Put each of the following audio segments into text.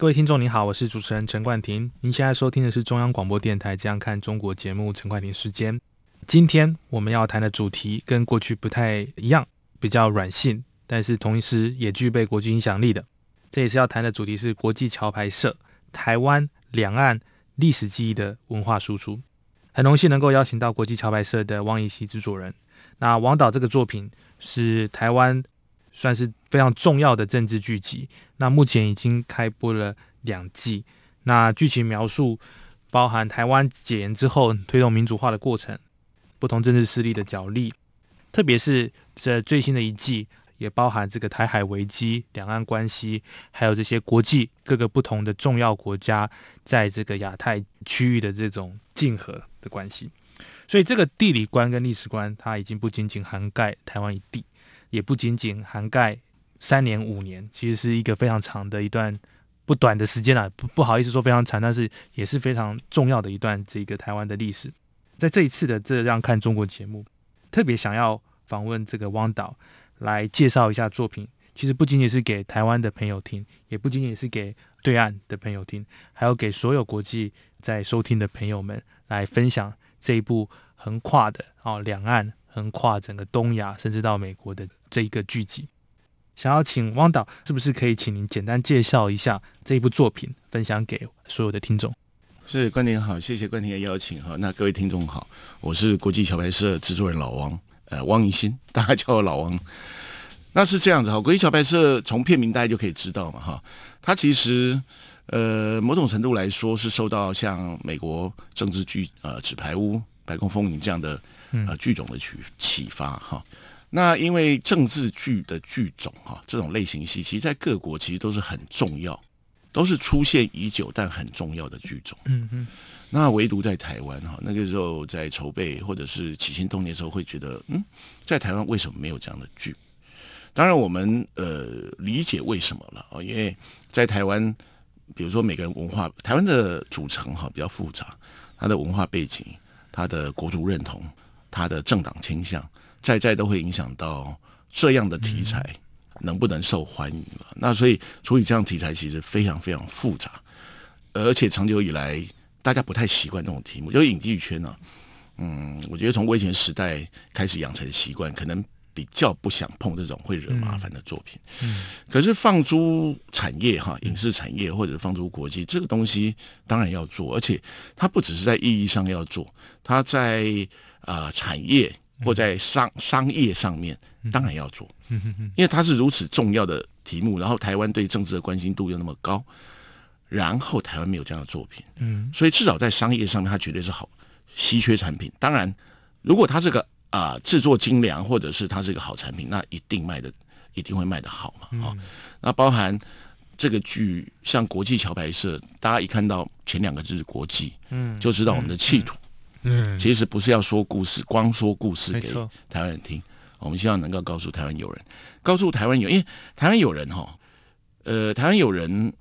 各位听众您好，我是主持人陈冠廷。您现在收听的是中央广播电台《这样看中国》节目，陈冠廷时间。今天我们要谈的主题跟过去不太一样，比较软性，但是同时也具备国际影响力的。这一次要谈的主题是国际桥牌社台湾两岸历史记忆的文化输出。很荣幸能够邀请到国际桥牌社的汪一希制作人。那王导这个作品是台湾。算是非常重要的政治剧集。那目前已经开播了两季。那剧情描述包含台湾解严之后推动民主化的过程，不同政治势力的角力，特别是这最新的一季也包含这个台海危机、两岸关系，还有这些国际各个不同的重要国家在这个亚太区域的这种竞合的关系。所以这个地理观跟历史观，它已经不仅仅涵盖台湾一地。也不仅仅涵盖三年五年，其实是一个非常长的一段不短的时间了。不不好意思说非常长，但是也是非常重要的一段这个台湾的历史。在这一次的这样看中国节目，特别想要访问这个汪导来介绍一下作品。其实不仅仅是给台湾的朋友听，也不仅仅是给对岸的朋友听，还有给所有国际在收听的朋友们来分享这一部横跨的哦两岸。横跨整个东亚，甚至到美国的这一个剧集，想要请汪导，是不是可以请您简单介绍一下这一部作品，分享给所有的听众？是关婷好，谢谢关婷的邀请哈。那各位听众好，我是国际小白社制作人老王，呃，汪怡新，大家叫我老王。那是这样子哈，国际小白社从片名大家就可以知道嘛哈，它其实呃某种程度来说是受到像美国政治剧呃纸牌屋、白宫风云这样的。呃，剧种的启启发哈，那因为政治剧的剧种哈，这种类型戏，其实在各国其实都是很重要，都是出现已久但很重要的剧种。嗯嗯，那唯独在台湾哈，那个时候在筹备或者是起心动念的时候，会觉得嗯，在台湾为什么没有这样的剧？当然，我们呃理解为什么了啊，因为在台湾，比如说每个人文化，台湾的组成哈比较复杂，它的文化背景，他的国族认同。他的政党倾向，在在都会影响到这样的题材能不能受欢迎了。那所以处理这样题材其实非常非常复杂，而且长久以来大家不太习惯这种题目。就影剧圈呢，嗯，我觉得从威权时代开始养成习惯，可能比较不想碰这种会惹麻烦的作品。嗯，可是放租产业哈，影视产业或者放租国际，这个东西当然要做，而且它不只是在意义上要做，它在啊，产业或在商商业上面，当然要做，因为它是如此重要的题目。然后台湾对政治的关心度又那么高，然后台湾没有这样的作品，嗯，所以至少在商业上面，它绝对是好稀缺产品。当然，如果它这个啊制作精良，或者是它是一个好产品，那一定卖的一定会卖的好嘛，啊，那包含这个剧，像国际桥牌社，大家一看到前两个字“国际”，嗯，就知道我们的企图。嗯，其实不是要说故事，光说故事给台湾人听。我们希望能够告诉台湾友人，告诉台湾友，因为台湾友人哈，呃，台湾友人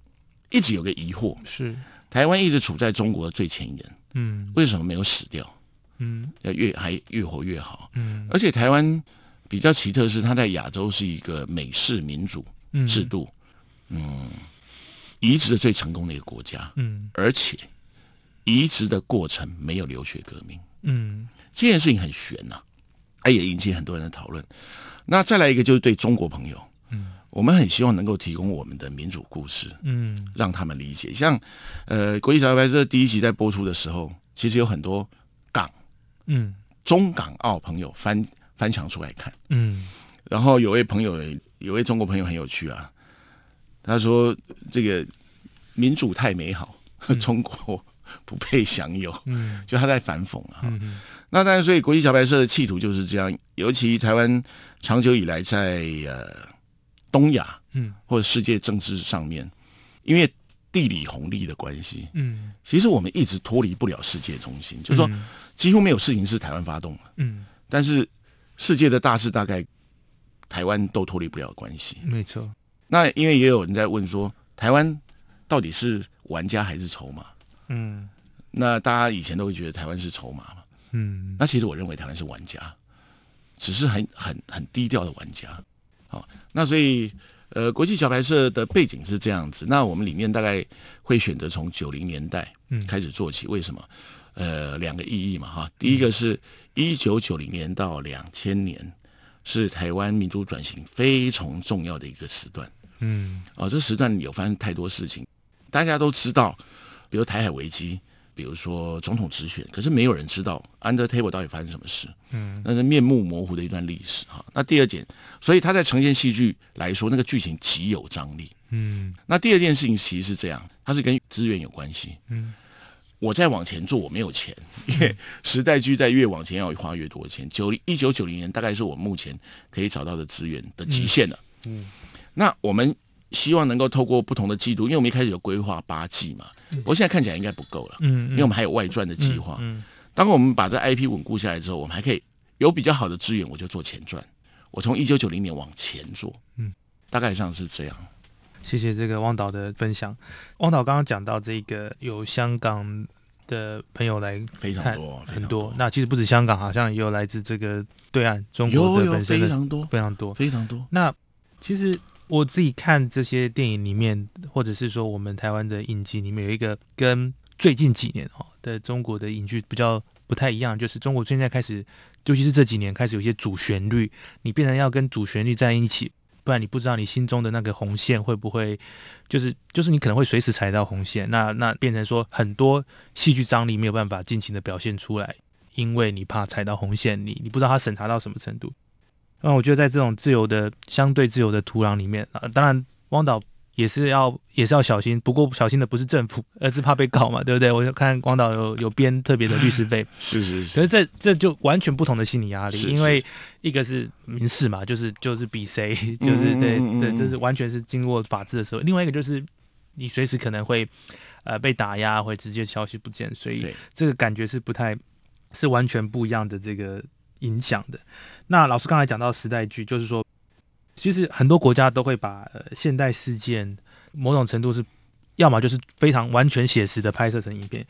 一直有个疑惑，是。台湾一直处在中国的最前沿，嗯，为什么没有死掉？嗯，要越还越活越好，嗯，而且台湾比较奇特是，它在亚洲是一个美式民主制度，嗯，移植的最成功的一个国家，嗯，而且。移植的过程没有流血革命，嗯，这件事情很悬呐，它也引起很多人的讨论。那再来一个就是对中国朋友，嗯，我们很希望能够提供我们的民主故事，嗯，让他们理解。像呃，国际小白这第一集在播出的时候，其实有很多港，嗯，中港澳朋友翻翻墙出来看，嗯，然后有位朋友，有位中国朋友很有趣啊，他说这个民主太美好，中国。不配享有，嗯，就他在反讽啊。那当然，所以国际小白社的企图就是这样。尤其台湾长久以来在呃东亚，嗯，或者世界政治上面，因为地理红利的关系，嗯。其实我们一直脱离不了世界中心，就是说嗯几乎没有事情是台湾发动的，嗯，但是世界的大事大概台湾都脱离不了关系。没错，那因为也有人在问说，台湾到底是玩家还是筹码？嗯那大家以前都会觉得台湾是筹码嘛，嗯那其实我认为台湾是玩家，只是很很很低调的玩家。好，那所以呃，国际小白社的背景是这样子。那我们里面大概会选择从九零年代嗯开始做起，为什么？呃，两个意义嘛哈。第一个是一九九零年到两千年是台湾民主转型非常重要的一个时段。嗯哦，这时段有发生太多事情，大家都知道，比如台海危机，比如说总统直选，可是没有人知道 under table 到底发生什么事，嗯，那是面目模糊的一段历史哈。那第二点，所以他在呈现戏剧来说，那个剧情极有张力。嗯那第二件事情其实是这样，它是跟资源有关系。嗯，我再往前做，我没有钱，因为时代剧在越往前要花越多钱。九零一九九零年大概是我目前可以找到的资源的极限了。嗯，那我们希望能够透过不同的季度，因为我们一开始有规划八季嘛，不过现在看起来应该不够了，嗯，因为我们还有外传的计划。嗯当我们把这 IP 稳固下来之后，我们还可以有比较好的资源，我就做前传。我从一九九零年往前做，嗯，大概上是这样。谢谢这个汪导的分享。汪导刚刚讲到这个有香港的朋友来非常多，很多，那其实不止香港，好像也有来自这个对岸中国的本身的非常多，非常多。非常多。那其实我自己看这些电影里面，或者是说我们台湾的影集里面，有一个跟最近几年哦的中国的影剧比较不太一样，就是中国现在开始，尤其是这几年开始有一些主旋律，你变成要跟主旋律在一起，不然你不知道你心中的那个红线会不会，就是就是你可能会随时踩到红线，那那变成说很多戏剧张力没有办法尽情的表现出来，因为你怕踩到红线，你你不知道他审查到什么程度。那我觉得在这种自由的、相对自由的土壤里面啊，当然汪导也是要也是要小心，不过小心的不是政府，而是怕被告嘛，对不对？我就看广岛有有编特别的律师费，是是是。可是，这这就完全不同的心理压力，是因为一个是民事嘛，就是就是比谁，就是对对，嗯嗯嗯嗯。这是完全是经过法治的时候；另外一个就是你随时可能会呃被打压，会直接消息不见，所以这个感觉是不太是完全不一样的这个影响的。那老师刚才讲到时代剧，就是说，其实很多国家都会把、呃、现代事件某种程度是，要么就是非常完全写实的拍摄成影片，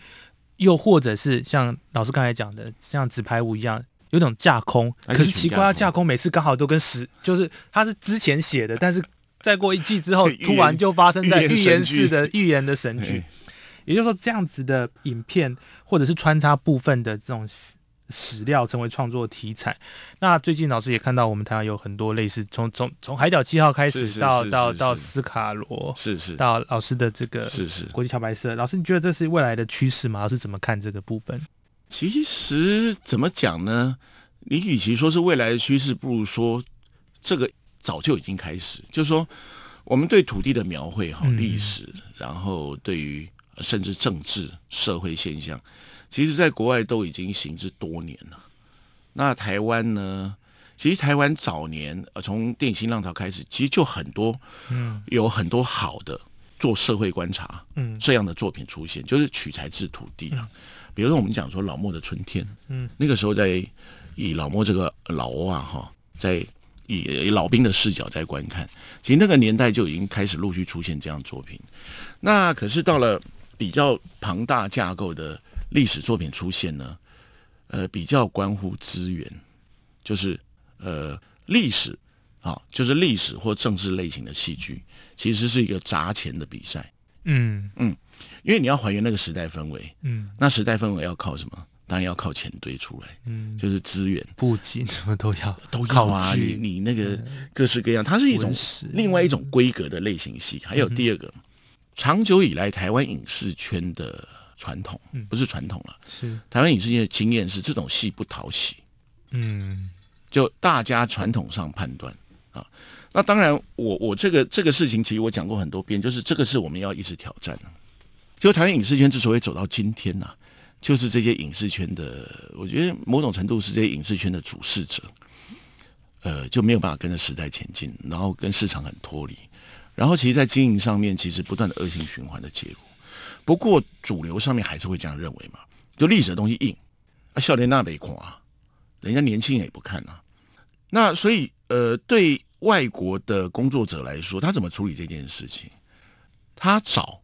又或者是像老师刚才讲的，像纸牌屋一样。有种架空，哎可是奇怪，它架架空每次刚好都跟实，就是它是之前写的，但是再过一季之后，突然就发生在预言式的 预言的神剧。也就是说，这样子的影片或者是穿插部分的这种史史料成为创作题材。那最近老师也看到，我们台湾有很多类似，从从从海角七号开始到到到斯卡罗，是是到老师的这个是是。国际桥白社。老师，你觉得这是未来的趋势吗？老师怎么看这个部分？其实怎么讲呢？你与其说是未来的趋势，不如说这个早就已经开始。就是说，我们对土地的描绘哈，嗯历史，然后对于呃甚至政治、社会现象，其实在国外都已经行之多年了。那台湾呢？其实台湾早年呃，从电影新浪潮开始，其实就很多嗯有很多好的做社会观察，嗯这样的作品出现，就是取材自土地啊。比如说我们讲说老莫的春天，嗯，那个时候在以老莫这个老欧啊哈，在以以老兵的视角在观看，其实那个年代就已经开始陆续出现这样的作品。那可是到了比较庞大架构的历史作品出现呢，呃，比较关乎资源，就是呃历史啊，就是历史或政治类型的戏剧，其实是一个砸钱的比赛。嗯嗯因为你要还原那个时代氛围，嗯那时代氛围要靠什么？当然要靠钱堆出来，嗯，就是资源布景什么都要 都要啊。你你那个各式各样，它是一种另外一种规格的类型戏。还有第二个，长久以来台湾影视圈的传统，不是传统了，是台湾影视圈的经验是这种戏不讨喜，嗯就大家传统上判断啊。那当然我，我这个这个事情，其实我讲过很多遍，就是这个是我们要一直挑战的。就台湾影视圈之所以走到今天呐、就是这些影视圈的，我觉得某种程度是这些影视圈的主事者，呃，就没有办法跟着时代前进，然后跟市场很脱离，然后其实，在经营上面，其实不断的恶性循环的结果。不过主流上面还是会这样认为嘛，就历史的东西硬啊，笑脸那没空啊，人家年轻人也不看啊。那所以呃，对外国的工作者来说，他怎么处理这件事情？他找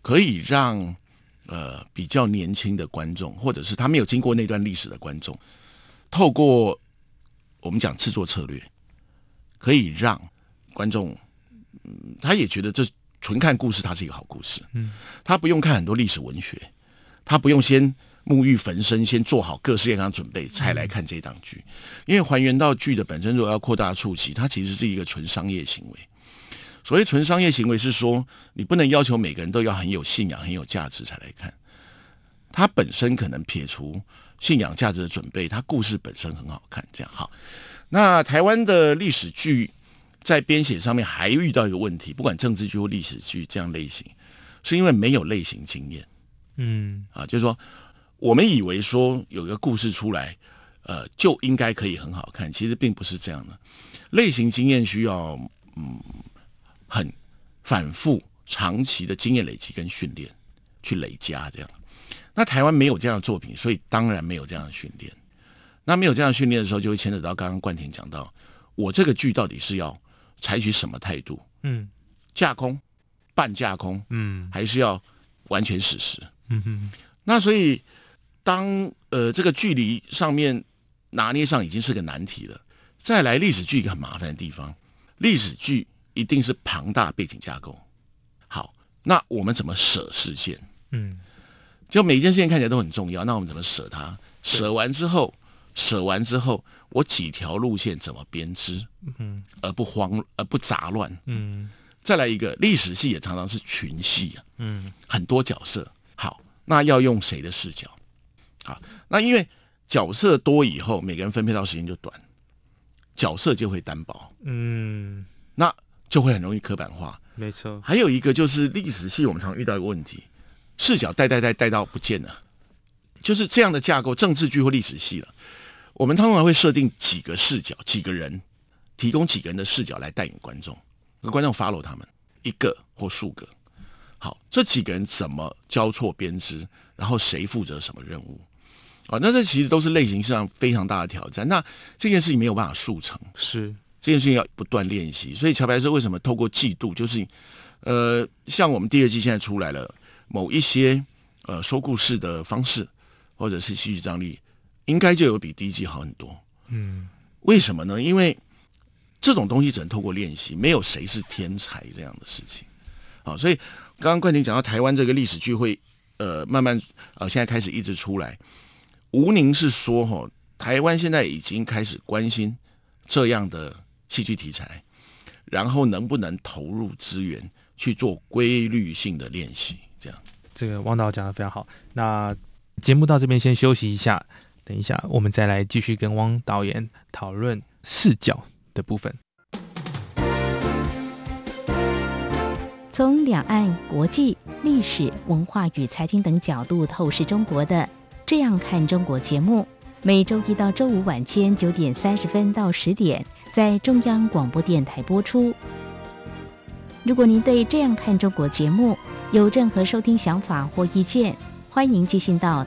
可以让呃比较年轻的观众，或者是他没有经过那段历史的观众，透过我们讲制作策略，可以让观众，嗯，他也觉得这纯看故事，它是一个好故事。嗯，他不用看很多历史文学，他不用先沐浴焚身，先做好各式各样准备才来看这档剧，因为还原到剧的本身，如果要扩大触及，它其实是一个纯商业行为。所谓纯商业行为是说，你不能要求每个人都要很有信仰、很有价值才来看。它本身可能撇除信仰价值的准备，它故事本身很好看。这样好，那台湾的历史剧在编写上面还遇到一个问题，不管政治剧或历史剧这样类型，是因为没有类型经验。嗯，啊，就是说我们以为说有一个故事出来，呃，就应该可以很好看，其实并不是这样的。类型经验需要，嗯。很反复、长期的经验累积跟训练去累加这样，那台湾没有这样的作品，所以当然没有这样的训练。那没有这样训练的时候，就会牵扯到刚刚冠廷讲到，我这个剧到底是要采取什么态度？嗯，架空、半架空，嗯，还是要完全史实？嗯哼。那所以，当呃这个距离上面拿捏上已经是个难题了。再来历史剧一个很麻烦的地方，历史剧。一定是庞大背景架构。好，那我们怎么舍视线？嗯，就每一件事情看起来都很重要，那我们怎么舍它？舍完之后，舍完之后，我几条路线怎么编织？嗯，而不慌，而不杂乱。嗯，再来一个历史戏也常常是群戏啊。嗯，很多角色。好，那要用谁的视角？好，那因为角色多以后，每个人分配到时间就短，角色就会单薄。嗯，那。就会很容易刻板化，没错。还有一个就是历史系，我们常遇到一个问题，视角带带带带到不见了，就是这样的架构，政治剧或历史系了。我们通常会设定几个视角，几个人提供几个人的视角来带领观众，那观众 follow 他们一个或数个。好，这几个人怎么交错编织，然后谁负责什么任务？啊，那这其实都是类型上非常大的挑战。那这件事情没有办法速成，是。这件事情要不断练习，所以乔白是为什么透过季度，就是呃，像我们第二季现在出来了，某一些呃说故事的方式或者是戏剧张力，应该就有比第一季好很多。嗯，为什么呢？因为这种东西只能透过练习，没有谁是天才这样的事情。好，所以刚刚冠廷讲到台湾这个历史聚会，呃，慢慢呃现在开始一直出来。吴宁是说，哈，台湾现在已经开始关心这样的。戏剧题材，然后能不能投入资源去做规律性的练习？这样，这个汪导讲的非常好。那节目到这边先休息一下，等一下我们再来继续跟汪导演讨论视角的部分。从两岸、国际、历史文化与财经等角度透视中国的，这样看中国节目，每周一到周五晚间九点三十分到十点。在中央广播电台播出。如果您对《这样看中国》节目有任何收听想法或意见，欢迎寄信到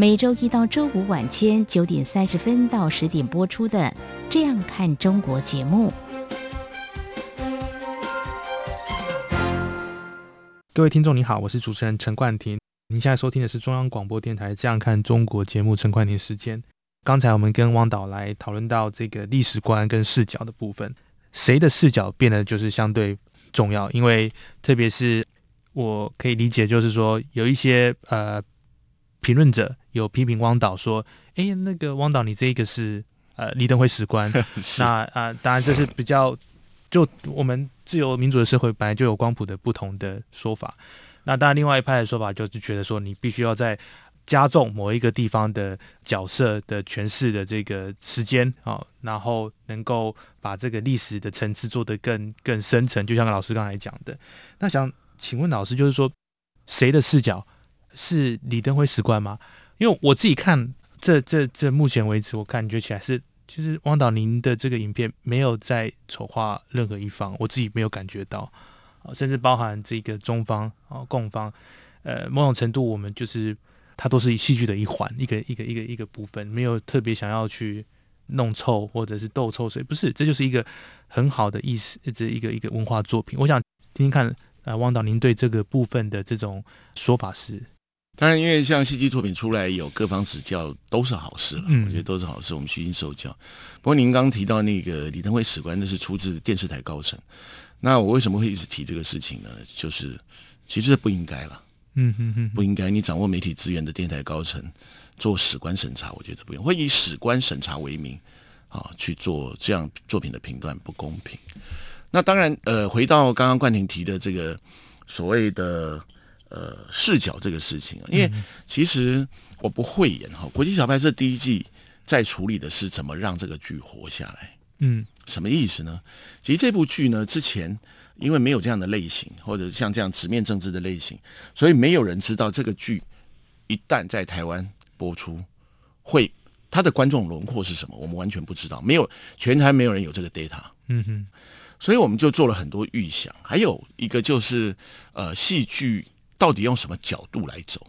每周一到周五晚间九点三十分到十点播出的《这样看中国》节目。各位听众，你好，我是主持人陈冠廷。您现在收听的是中央广播电台《这样看中国》节目，陈冠廷时间。刚才我们跟汪导来讨论到这个历史观跟视角的部分，谁的视角变得就是相对。重要，因为特别是我可以理解，就是说有一些呃评论者有批评汪导说：“哎，那个汪导，你这个是呃李登辉史观。”那啊，当然这是比较就我们自由民主的社会本来就有光谱的不同的说法。那当然，另外一派的说法就是觉得说，你必须要在加重某一个地方的角色的诠释的这个时间啊，然后能够把这个历史的层次做得更更深层。就像老师刚才讲的，那想请问老师，就是说谁的视角是李登辉史观吗？因为我自己看这这这目前为止，我感觉起来是。其实汪导，您的这个影片没有在丑化任何一方，我自己没有感觉到，甚至包含这个中方啊、共方，呃，某种程度我们就是它都是戏剧的一环，一个一个一个一个部分，没有特别想要去弄臭或者是斗臭水，不是，这就是一个很好的意思，这一个一个文化作品。我想听听看，呃，汪导，您对这个部分的这种说法是？当然，因为像戏剧作品出来有各方指教，都是好事了。嗯，我觉得都是好事，我们虚心受教。不过您刚提到那个李登辉史官，那是出自电视台高层。那我为什么会一直提这个事情呢？就是其实不应该了。嗯嗯嗯，不应该。你掌握媒体资源的电台高层做史官审查，我觉得不用，会以史官审查为名啊去做这样作品的评断，不公平。那当然，呃，回到刚刚冠廷提的这个所谓的。呃，视角这个事情啊，因为其实我不会演哈。国际小拍这第一季在处理的是怎么让这个剧活下来。嗯，什么意思呢？其实这部剧呢，之前因为没有这样的类型，或者像这样直面政治的类型，所以没有人知道这个剧一旦在台湾播出，会它的观众轮廓是什么，我们完全不知道。没有全台没有人有这个 data。嗯哼，所以我们就做了很多预想。还有一个就是呃，戏剧。到底用什么角度来走？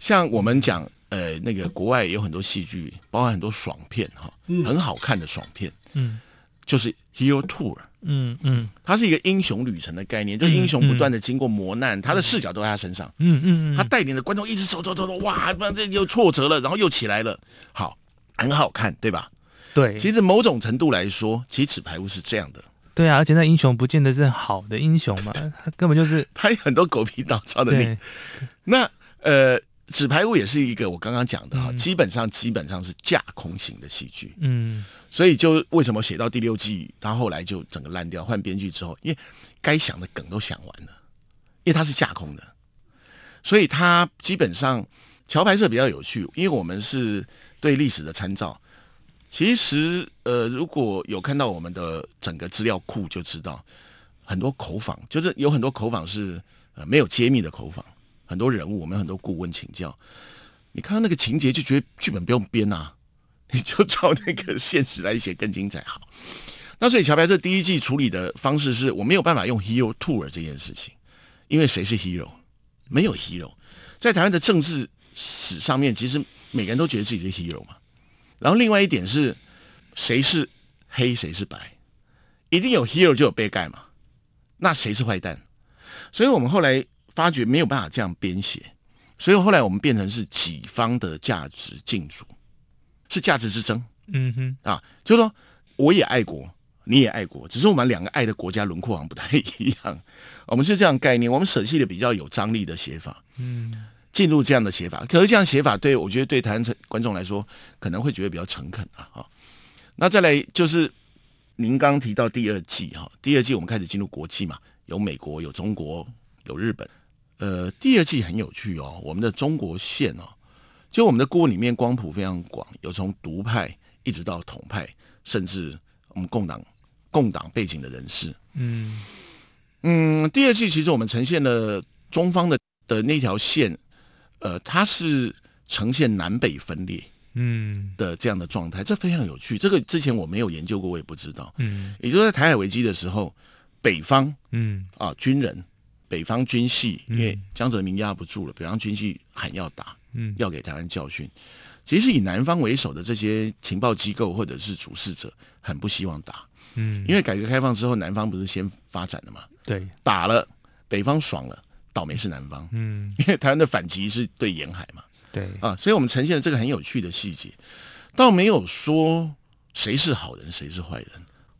像我们讲，呃，那个国外有很多戏剧，包含很多爽片，哈，很好看的爽片，嗯，就是 hero tour，嗯嗯，它是一个英雄旅程的概念，就英雄不断的经过磨难，他的视角都在他身上，嗯嗯，他带领着观众一直走走走走，哇，不然这又挫折了，然后又起来了，好，很好看，对吧？对，其实某种程度来说，其实纸牌屋是这样的。对啊，而且那英雄不见得是好的英雄嘛，他根本就是他有很多狗皮倒灶的命。那呃，纸牌屋也是一个我刚刚讲的哈，基本上基本上是架空型的戏剧。嗯，所以就为什么写到第六季，他后来就整个烂掉，换编剧之后，因为该想的梗都想完了，因为它是架空的，所以它基本上桥牌社比较有趣，因为我们是对历史的参照。其实，呃，如果有看到我们的整个资料库，就知道很多口访，就是有很多口访是呃没有揭秘的口访，很多人物我们很多顾问请教，你看到那个情节就觉得剧本不用编啊，你就照那个现实来写更精彩。好，那所以乔白这第一季处理的方式是我没有办法用 hero tour 这件事情，因为谁是 hero？没有 hero，在台湾的政治史上面，其实每个人都觉得自己是 hero 嘛。然后另外一点是，谁是黑谁是白，一定有 hero 就有被盖嘛？那谁是坏蛋？所以我们后来发觉没有办法这样编写，所以后来我们变成是己方的价值竞逐，是价值之争。嗯哼，啊，就是说我也爱国，你也爱国，只是我们两个爱的国家轮廓好像不太一样。我们是这样概念，我们舍弃了比较有张力的写法。嗯。进入这样的写法，可是这样写法对我觉得对台湾观众来说可能会觉得比较诚恳啊。哈，那再来就是您刚提到第二季哈，第二季我们开始进入国际嘛，有美国，有中国，有日本。呃，第二季很有趣哦，我们的中国线哦，就我们的顾问里面光谱非常广，有从独派一直到统派，甚至我们共党共党背景的人士。嗯嗯，第二季其实我们呈现了中方的的那条线。呃，它是呈现南北分裂，嗯的这样的状态，这非常有趣。这个之前我没有研究过，我也不知道。嗯，也就是在台海危机的时候，北方，嗯啊，军人，北方军系，因为江泽民压不住了，北方军系喊要打，嗯，要给台湾教训。其实以南方为首的这些情报机构或者是主事者，很不希望打，嗯，因为改革开放之后，南方不是先发展的嘛，对，打了北方爽了。倒霉是南方，嗯，因为台湾的反击是对沿海嘛，对。啊，所以我们呈现了这个很有趣的细节，倒没有说谁是好人谁是坏人。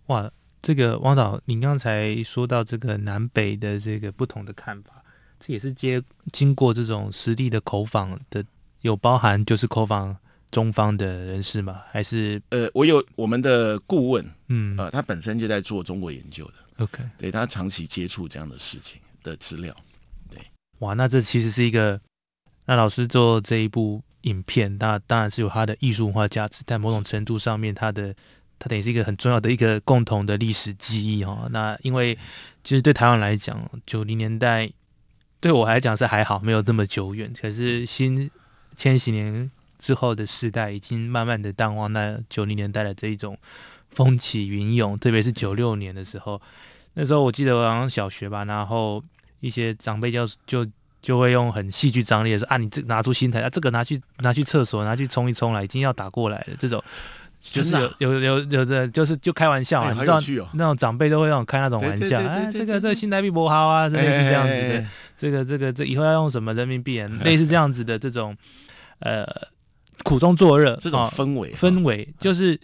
哇，这个汪导，您刚才说到这个南北的这个不同的看法，这也是接经过这种实地的口访的，有包含就是口访中方的人士吗？还是呃，我有我们的顾问，嗯，呃，他本身就在做中国研究的，OK，对他长期接触这样的事情的资料。哇，那这其实是一个，那老师做这一部影片，那当然是有它的艺术文化价值，但某种程度上面，它的它等于是一个很重要的一个共同的历史记忆哦。那因为其实对台湾来讲，九零年代对我来讲是还好，没有那么久远。可是新千禧年之后的世代，已经慢慢的淡忘那九零年代的这一种风起云涌，特别是九六年的时候，那时候我记得我好像小学吧，然后。一些长辈就就就会用很戏剧张力的说啊，你这拿出新台啊，这个拿去拿去厕所拿去冲一冲了，已经要打过来了。这种就是有有有有的就是就开玩笑啊，你知道那种长辈都会那种开那种玩笑，哎，这个这个新台币不好啊，类似这样子的。这个这个这以后要用什么人民币？类似这样子的这种呃苦中作乐这种氛围氛围，就是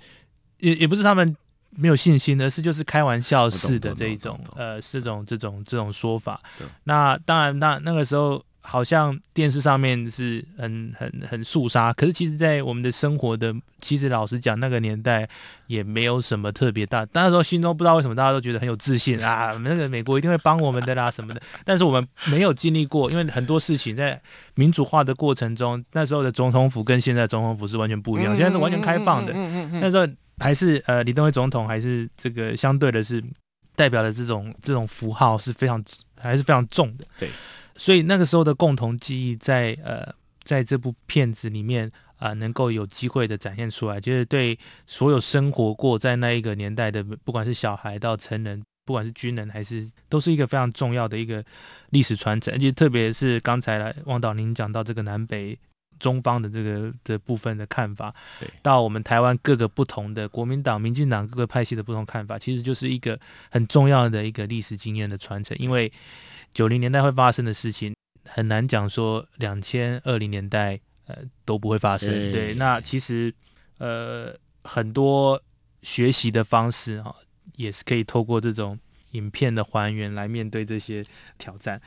也也不是他们。没有信心，而是就是开玩笑式的这一种，呃，这种这种这种说法。那当然，那那个时候好像电视上面是很很很肃杀，可是其实，在我们的生活的，其实老实讲，那个年代也没有什么特别大。那时候心中不知道为什么大家都觉得很有自信啊，那个美国一定会帮我们的啦什么的。但是我们没有经历过，因为很多事情在民主化的过程中，那时候的总统府跟现在总统府是完全不一样，现在是完全开放的。那时候。还是呃，李登辉总统还是这个相对的是代表的这种这种符号是非常还是非常重的。对，所以那个时候的共同记忆在呃在这部片子里面啊能够有机会的展现出来，就是对所有生活过在那一个年代的，不管是小孩到成人，不管是军人还是，都是一个非常重要的一个历史传承。而且特别是刚才来汪导您讲到这个南北。中方的这个的部分的看法，到我们台湾各个不同的国民党、民进党各个派系的不同看法，其实就是一个很重要的一个历史经验的传承。因为九零年代会发生的事情，很难讲说两千二零年代呃都不会发生。对，那其实呃很多学习的方式哈，也是可以透过这种影片的还原来面对这些挑战。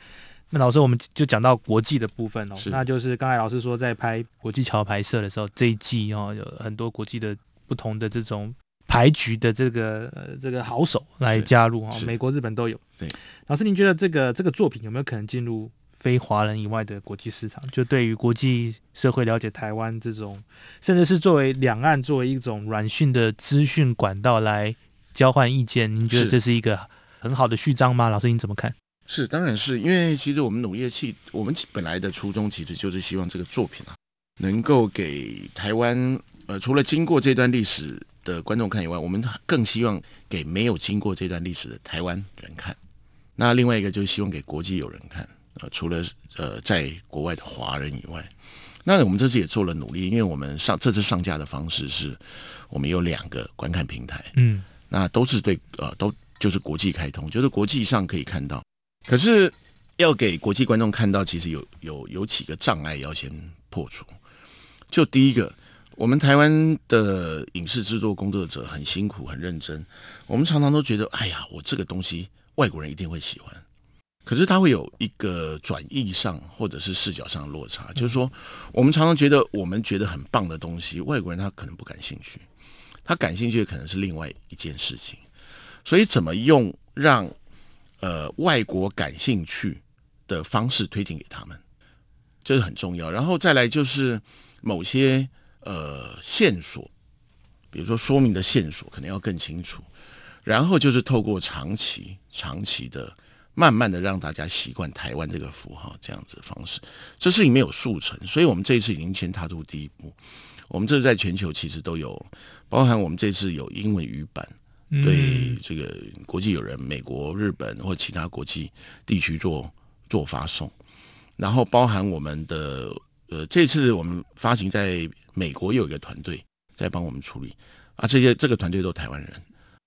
那老师，我们就讲到国际的部分哦，那就是刚才老师说，在拍国际桥牌社的时候，这一季哦，有很多国际的不同的这种牌局的这个呃这个好手来加入啊，美国、日本都有。对，老师，您觉得这个这个作品有没有可能进入非华人以外的国际市场？就对于国际社会了解台湾这种，甚至是作为两岸作为一种软讯的资讯管道来交换意见，您觉得这是一个很好的序章吗？老师，您怎么看？是，当然是因为其实我们努力的气，我们本来的初衷其实就是希望这个作品啊，能够给台湾呃，除了经过这段历史的观众看以外，我们更希望给没有经过这段历史的台湾人看。那另外一个就是希望给国际友人看，呃，除了呃在国外的华人以外，那我们这次也做了努力，因为我们上这次上架的方式是，我们有两个观看平台，嗯，那都是对呃都就是国际开通，就是国际上可以看到。可是要给国际观众看到，其实有有有几个障碍要先破除。就第一个，我们台湾的影视制作工作者很辛苦、很认真，我们常常都觉得，哎呀，我这个东西外国人一定会喜欢。可是他会有一个转译上或者是视角上的落差，就是说，我们常常觉得我们觉得很棒的东西，外国人他可能不感兴趣，他感兴趣的可能是另外一件事情。所以怎么用让？呃，外国感兴趣的方式推荐给他们，这是很重要。然后再来就是某些呃线索，比如说说明的线索，可能要更清楚。然后就是透过长期、长期的、慢慢的让大家习惯台湾这个符号这样子的方式，这事情没有速成，所以我们这一次已经先踏出第一步。我们这在全球其实都有，包含我们这次有英文语版。对这个国际友人，美国、日本或其他国际地区做做发送，然后包含我们的呃，这次我们发行在美国有一个团队在帮我们处理啊，这些这个团队都台湾人，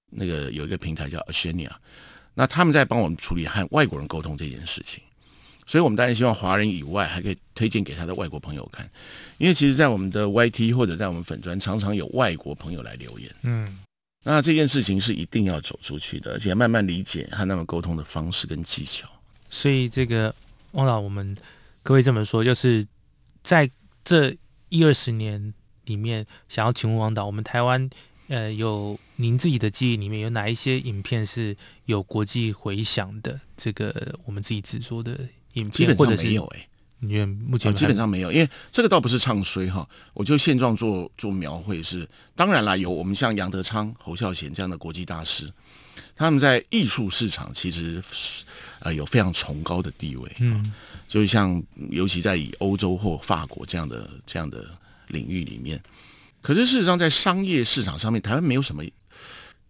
那个有一个平台叫 ashania 那他们在帮我们处理和外国人沟通这件事情，所以我们当然希望华人以外还可以推荐给他的外国朋友看，因为其实，在我们的 YT 或者在我们粉专，常常有外国朋友来留言，嗯。那这件事情是一定要走出去的，而且慢慢理解和他们沟通的方式跟技巧。所以，这个汪老，我们可以这么说，就是在这一二十年里面，想要请问汪导，我们台湾呃，有您自己的记忆里面有哪一些影片是有国际回响的？这个我们自己制作的影片或者是有哎、因为目前哦，基本上没有，因为这个倒不是唱衰哈，我就现状做做描绘是，当然啦，有我们像杨德昌、侯孝贤这样的国际大师，他们在艺术市场其实是呃有非常崇高的地位，嗯就像尤其在以欧洲或法国这样的这样的领域里面，可是事实上在商业市场上面，台湾没有什么。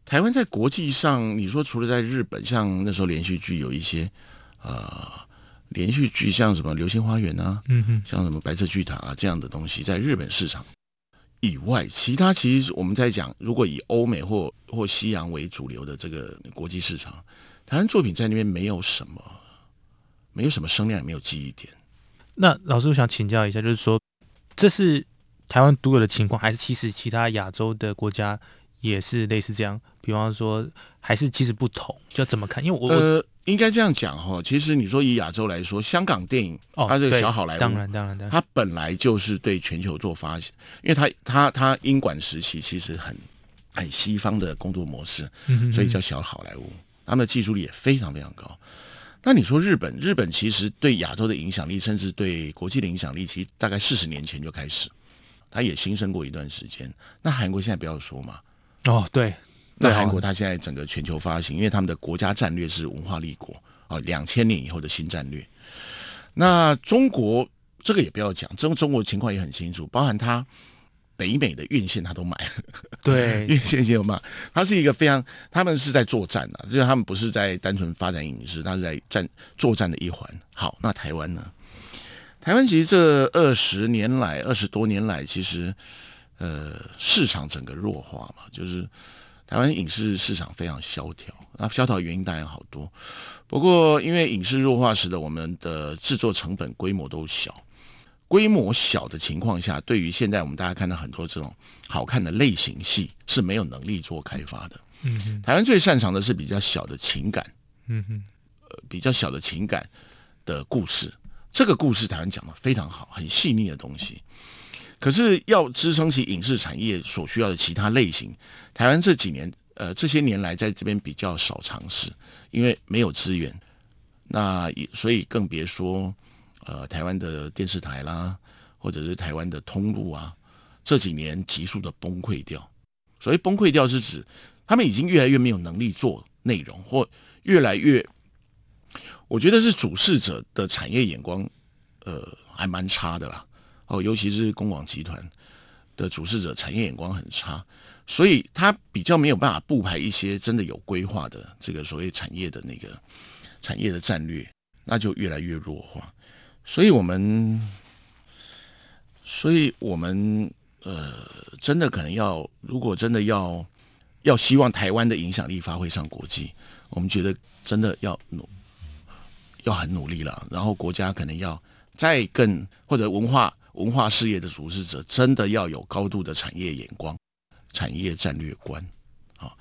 台湾在国际上，你说除了在日本，像那时候连续剧有一些，呃，连续剧像什么《流星花园》啊，嗯哼像什么白色巨塔啊这样的东西，在日本市场以外，其他其实我们在讲，如果以欧美或或西洋为主流的这个国际市场，台湾作品在那边没有什么，没有什么声量，也没有记忆点。那老师，我想请教一下，就是说，这是台湾独有的情况，还是其实其他亚洲的国家也是类似这样？比方说，还是其实不同，就怎么看？因为我、我呃，应该这样讲哈，其实你说以亚洲来说，香港电影哦，它这个小好莱坞，当然当然当然，它本来就是对全球做发行，因为它它它英管时期其实很很西方的工作模式，嗯所以叫小好莱坞，他们的技术力也非常非常高。那你说日本，日本其实对亚洲的影响力，甚至对国际的影响力，其实大概四十年前就开始，它也兴盛过一段时间。那韩国现在不要说嘛，哦对，那韩国它现在整个全球发行，因为他们的国家战略是文化立国啊，两千年以后的新战略。那中国这个也不要讲，中中国情况也很清楚，包含它北美的院线它都买了，对 院线也有买。它是一个非常，他们是在作战啊，就是他们不是在单纯发展影视，它是在战作战的一环。好，那台湾呢？台湾其实这二十年来，二十多年来，其实呃市场整个弱化嘛，就是台湾影视市场非常萧条。那萧条原因当然好多，不过因为影视弱化时的我们的制作成本规模都小，规模小的情况下，对于现在我们大家看到很多这种好看的类型戏是没有能力做开发的。嗯哼台湾最擅长的是比较小的情感，嗯哼呃比较小的情感的故事。这个故事台湾讲的非常好，很细腻的东西。可是要支撑起影视产业所需要的其他类型，台湾这几年呃这些年来在这边比较少尝试，因为没有资源。那也所以更别说呃台湾的电视台啦，或者是台湾的通路啊，这几年急速的崩溃掉。所谓崩溃掉是指他们已经越来越没有能力做内容，或越来越，我觉得是主事者的产业眼光，呃，还蛮差的啦。哦，尤其是公广集团的主事者产业眼光很差，所以他比较没有办法布排一些真的有规划的这个所谓产业的那个产业的战略，那就越来越弱化。所以我们，所以我们呃，真的可能要，如果真的要要希望台湾的影响力发挥上国际，我们觉得真的要努要很努力了。然后国家可能要再更或者文化文化事业的主事者，真的要有高度的产业眼光、产业战略观。好，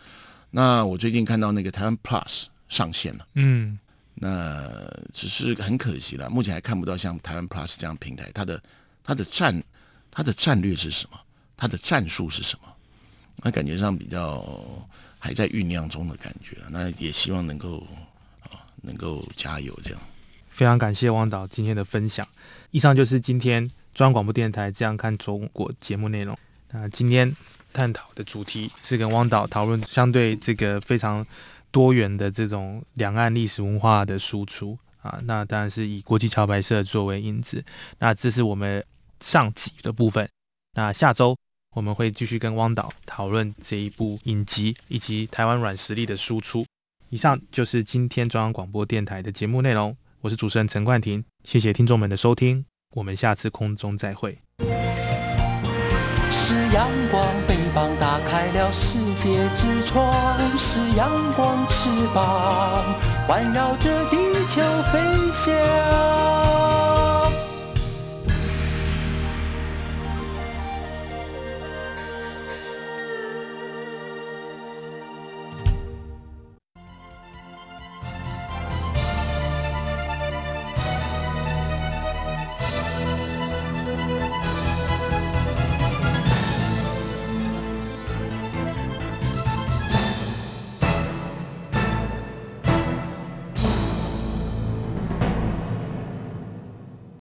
那我最近看到那个台湾 Plus 上线了。嗯那只是很可惜了，目前还看不到像台湾 Plus 这样平台，它的它的战它的战略是什么？它的战术是什么？那感觉上比较还在酝酿中的感觉那也希望能够啊能够加油这样。非常感谢汪导今天的分享。以上就是今天中央广播电台《这样看中国》节目内容。那今天探讨的主题是跟汪导讨论相对这个非常多元的这种两岸历史文化的输出啊。那当然是以国际桥牌社作为引子。那这是我们上集的部分。那下周我们会继续跟汪导讨论这一部影集以及台湾软实力的输出。以上就是今天中央广播电台的节目内容。我是主持人陈冠廷，谢谢听众们的收听，我们下次空中再会。是阳光，翅膀打开了世界之窗；是阳光，翅膀环绕着地球飞翔。